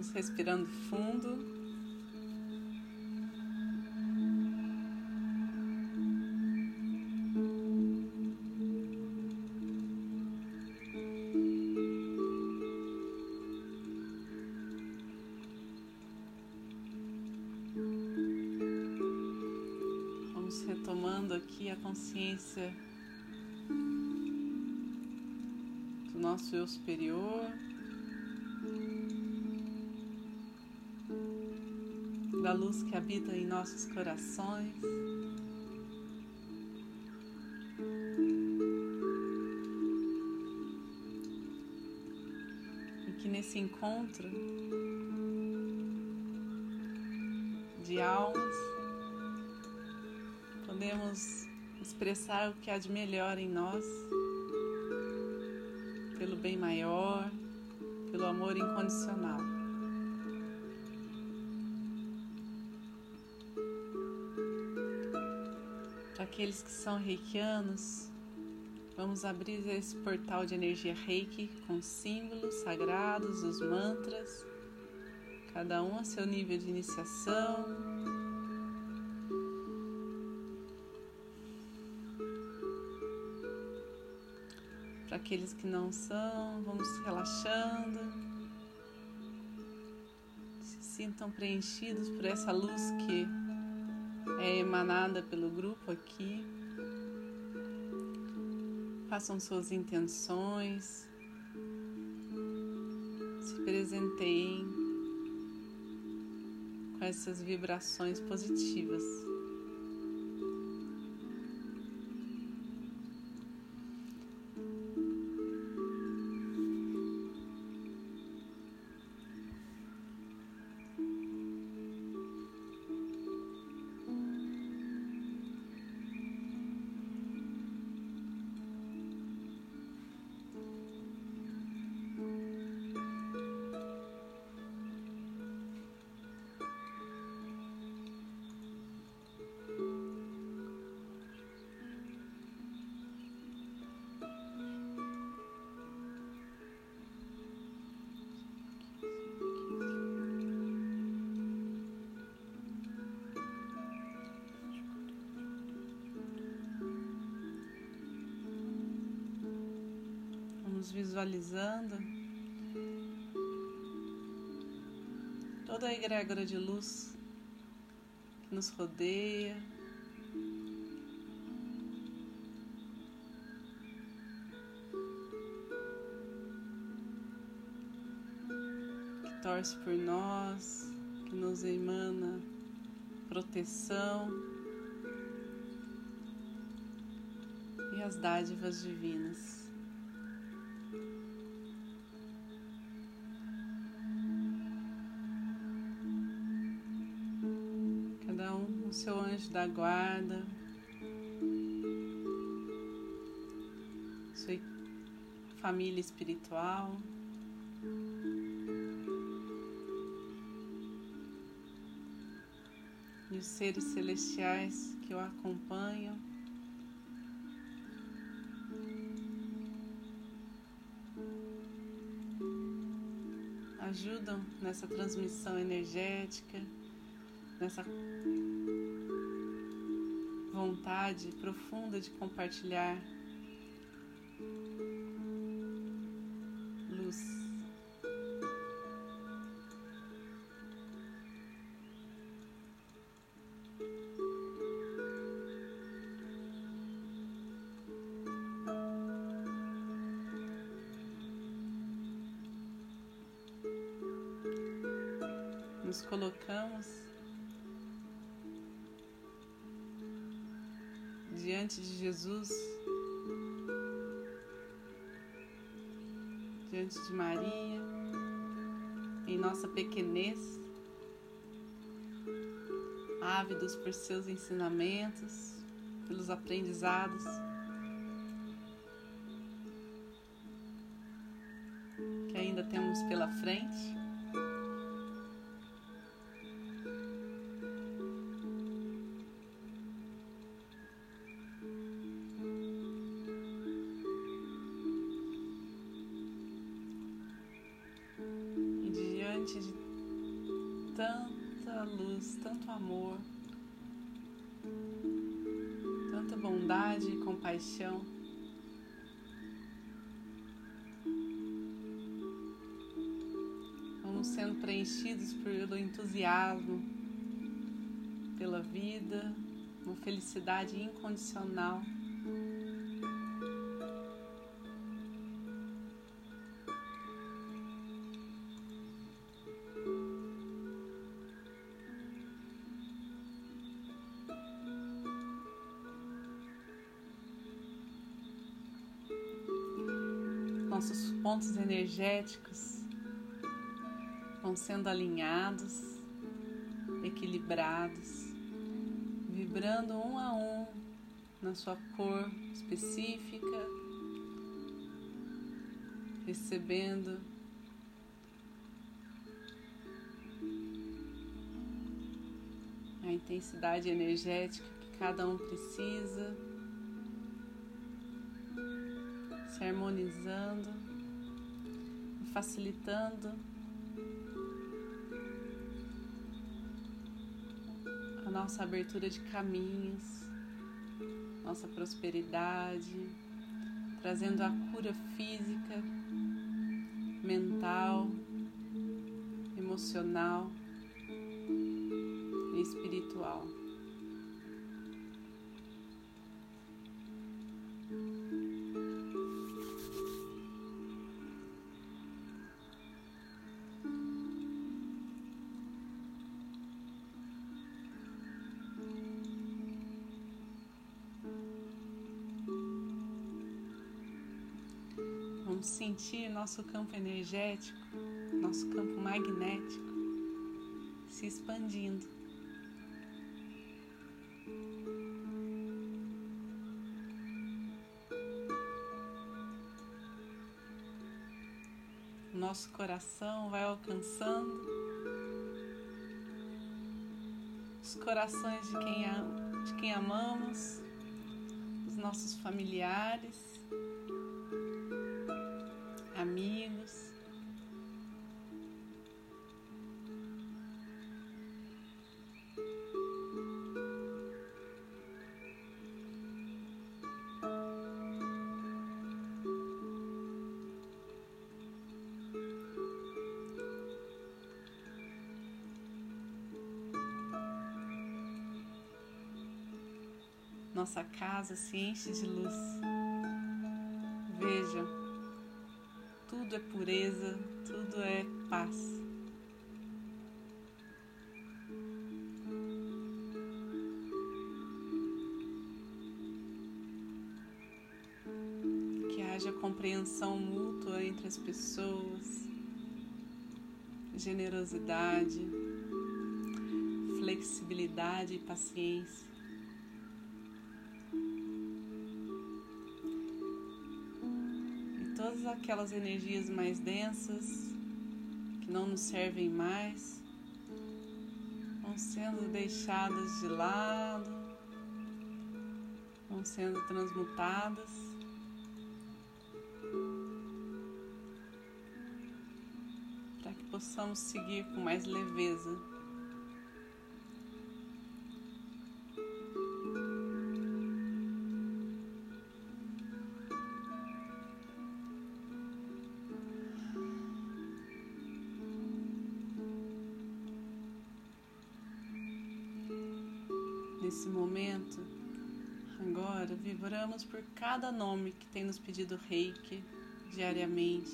Vamos respirando fundo. Vamos retomando aqui a consciência do nosso eu superior. Da luz que habita em nossos corações. E que nesse encontro de almas podemos expressar o que há de melhor em nós, pelo bem maior, pelo amor incondicional. Aqueles que são reikianos, vamos abrir esse portal de energia reiki com símbolos sagrados, os mantras, cada um a seu nível de iniciação, Para aqueles que não são, vamos relaxando. Se sintam preenchidos por essa luz que é emanada pelo grupo aqui. Façam suas intenções. Se presenteiem com essas vibrações positivas. Visualizando toda a egrégora de luz que nos rodeia. que Torce por nós, que nos emana proteção e as dádivas divinas. Anjo da guarda, sua família espiritual. E os seres celestiais que o acompanham. Ajudam nessa transmissão energética, nessa vontade profunda de compartilhar diante de Jesus, diante de Maria, em nossa pequenez, ávidos por seus ensinamentos, pelos aprendizados. Tanta luz, tanto amor, tanta bondade e compaixão. Vamos sendo preenchidos pelo entusiasmo, pela vida, uma felicidade incondicional. Pontos energéticos vão sendo alinhados, equilibrados, vibrando um a um na sua cor específica, recebendo a intensidade energética que cada um precisa. se harmonizando, facilitando a nossa abertura de caminhos, nossa prosperidade, trazendo a cura física, mental, emocional e espiritual. Sentir nosso campo energético, nosso campo magnético se expandindo. Nosso coração vai alcançando os corações de quem, de quem amamos, os nossos familiares Nossa casa se enche de luz. Veja tudo é pureza, tudo é paz. Que haja compreensão mútua entre as pessoas, generosidade, flexibilidade e paciência. Aquelas energias mais densas que não nos servem mais vão sendo deixadas de lado, vão sendo transmutadas. Para que possamos seguir com mais leveza. Vibramos por cada nome que tem nos pedido reiki diariamente.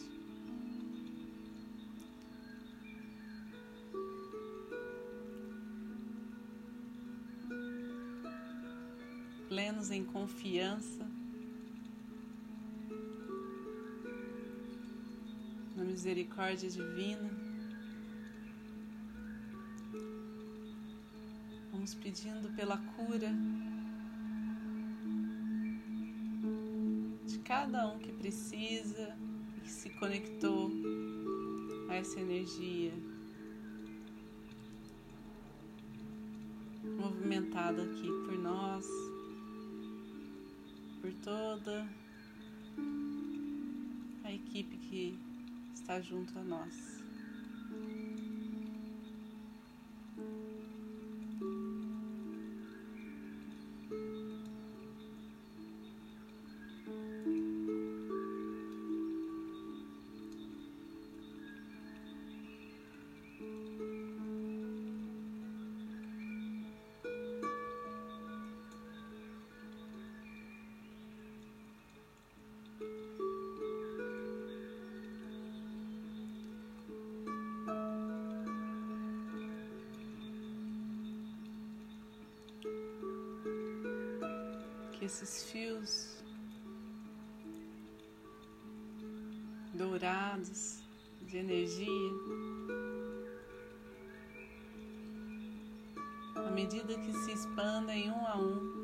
Plenos em confiança na misericórdia divina. Vamos pedindo pela cura cada um que precisa e que se conectou a essa energia movimentada aqui por nós, por toda a equipe que está junto a nós. Esses fios dourados de energia, à medida que se expandem um a um,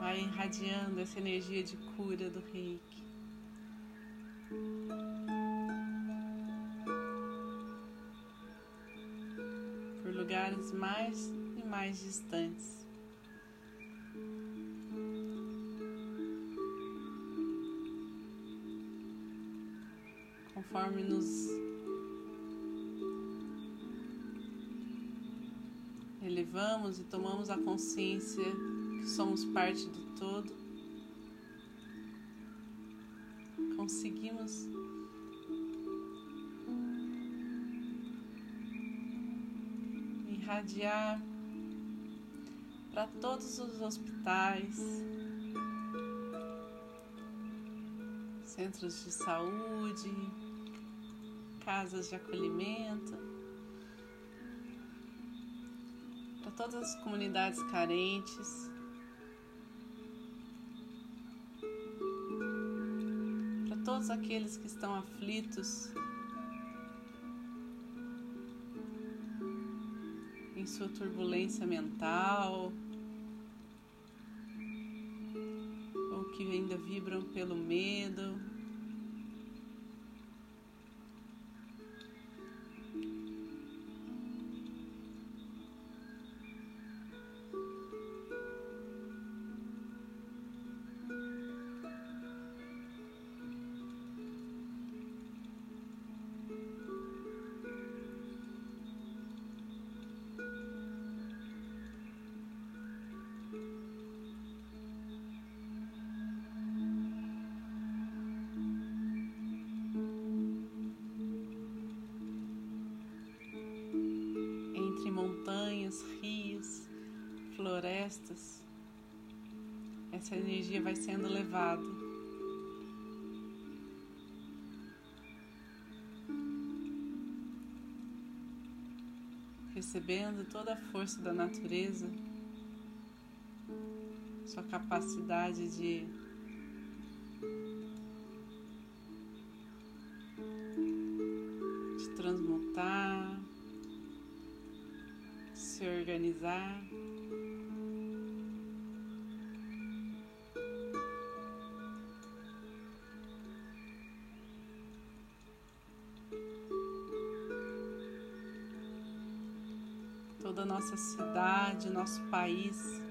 vai irradiando essa energia de cura do reiki. Lugares mais e mais distantes. Conforme nos elevamos e tomamos a consciência que somos parte do todo, conseguimos irradiar para todos os hospitais, centros de saúde, casas de acolhimento, para todas as comunidades carentes. para Todos aqueles que estão aflitos sua turbulência mental, ou que ainda vibram pelo medo. Essa energia vai sendo levada. Recebendo toda a força da natureza, sua capacidade de nossa cidade, nosso país.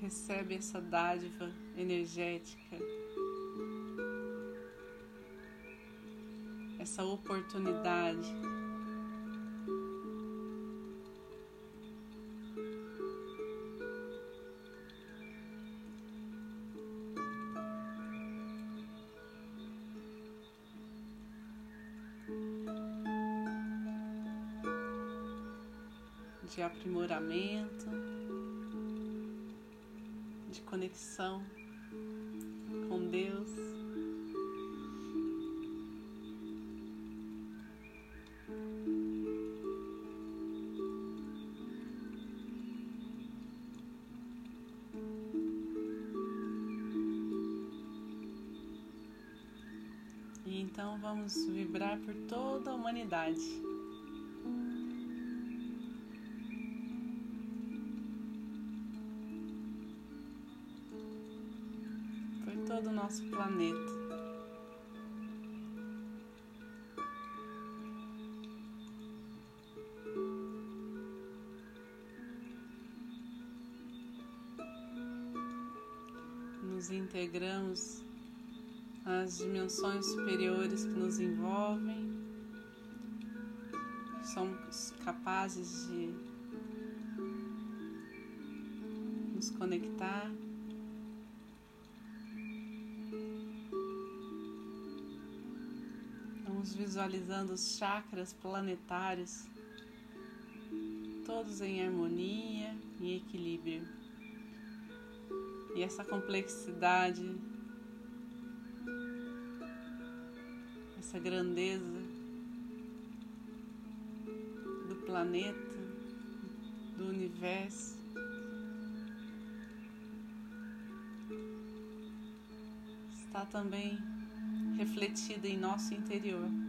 Recebe essa dádiva energética, essa oportunidade. Aprimoramento, de conexão com Deus. Então vamos vibrar por toda a humanidade. Nosso planeta. Nos integramos às dimensões superiores que nos envolvem, somos capazes de nos conectar. Visualizando os chakras planetários, todos em harmonia e equilíbrio. E essa complexidade, essa grandeza do planeta, do universo, está também refletida em nosso interior.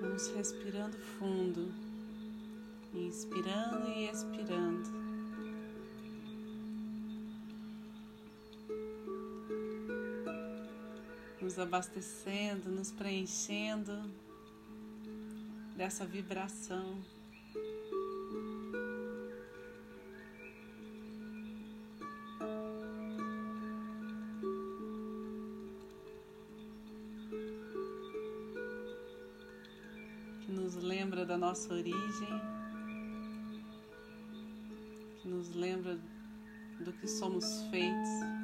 Vamos respirando fundo, inspirando e expirando. Nos abastecendo, nos preenchendo dessa vibração. Nossa origem, que nos lembra do que somos feitos.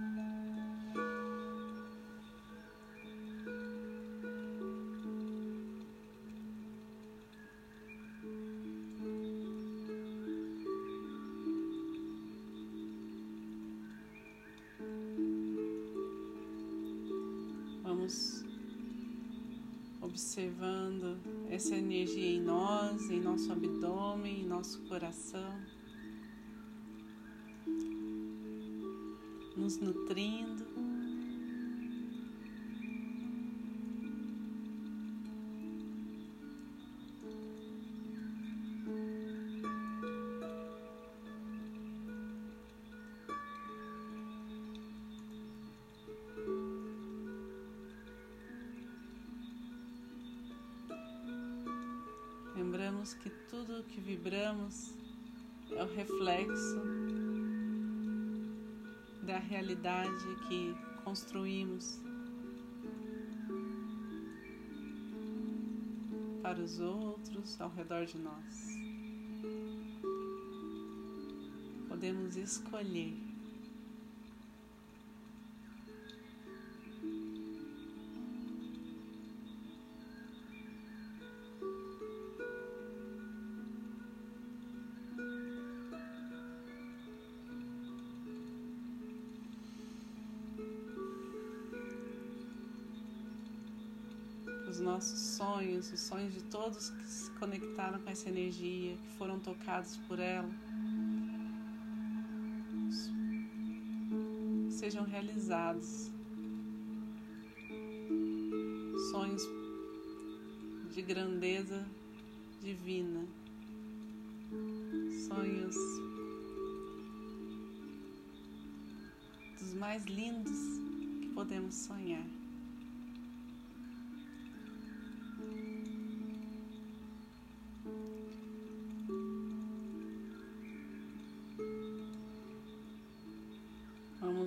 Nosso coração, nos nutrindo. Lembramos que tudo que vibramos é o reflexo da realidade que construímos para os outros ao redor de nós. Podemos escolher nossos sonhos, os sonhos de todos que se conectaram com essa energia, que foram tocados por ela, sejam realizados. Sonhos de grandeza divina, sonhos dos mais lindos que podemos sonhar.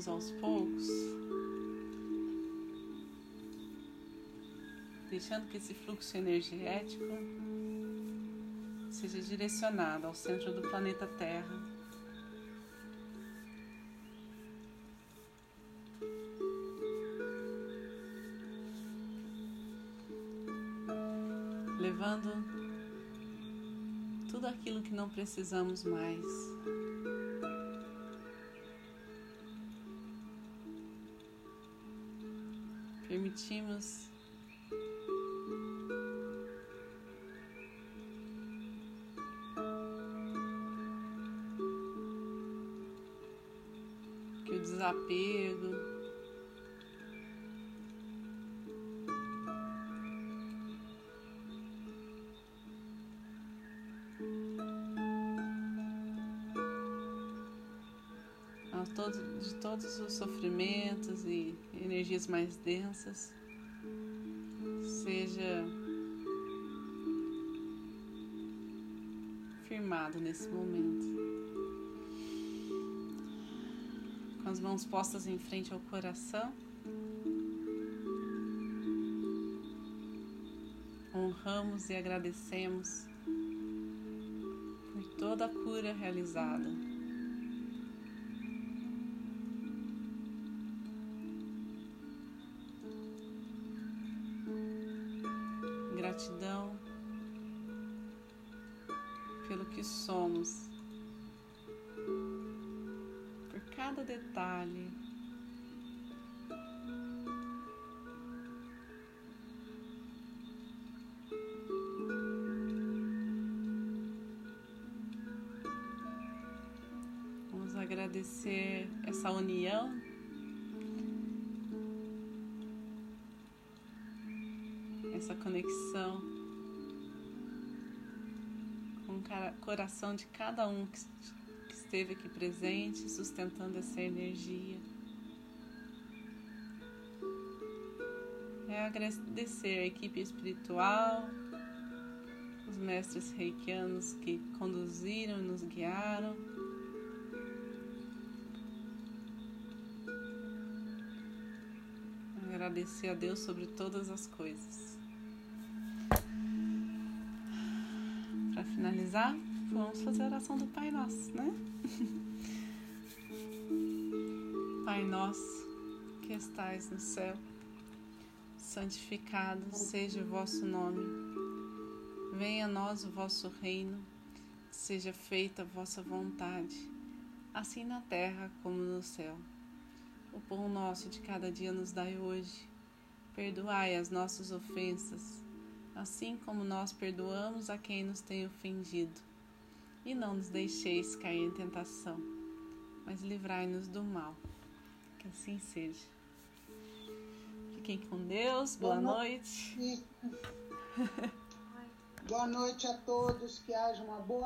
Vamos aos poucos, deixando que esse fluxo energético seja direcionado ao centro do planeta Terra. Levando tudo aquilo que não precisamos mais. permitimos. Que o desapego. De todos os sofrimentos e energias mais densas seja firmado nesse momento. Com as mãos postas em frente ao coração, honramos e agradecemos por toda a cura realizada. Agradecer essa união essa conexão com o coração de cada um que esteve aqui presente, sustentando essa energia. É agradecer a equipe espiritual, os mestres reikianos que conduziram e nos guiaram. Agradecer a Deus sobre todas as coisas. finalizar, vamos fazer a oração do Pai Nosso, né? Pai Nosso, que estais no céu, santificado seja o vosso nome. Venha a nós o vosso reino, seja feita a vossa vontade, assim na terra como no céu. O pão nosso de cada dia nos dai hoje. Perdoai as nossas ofensas assim como nós perdoamos a quem nos tem ofendido. E não nos deixeis cair em tentação, mas livrai-nos do mal. Que assim seja. Fiquem com Deus, boa, boa noite. boa noite a todos, que haja uma boa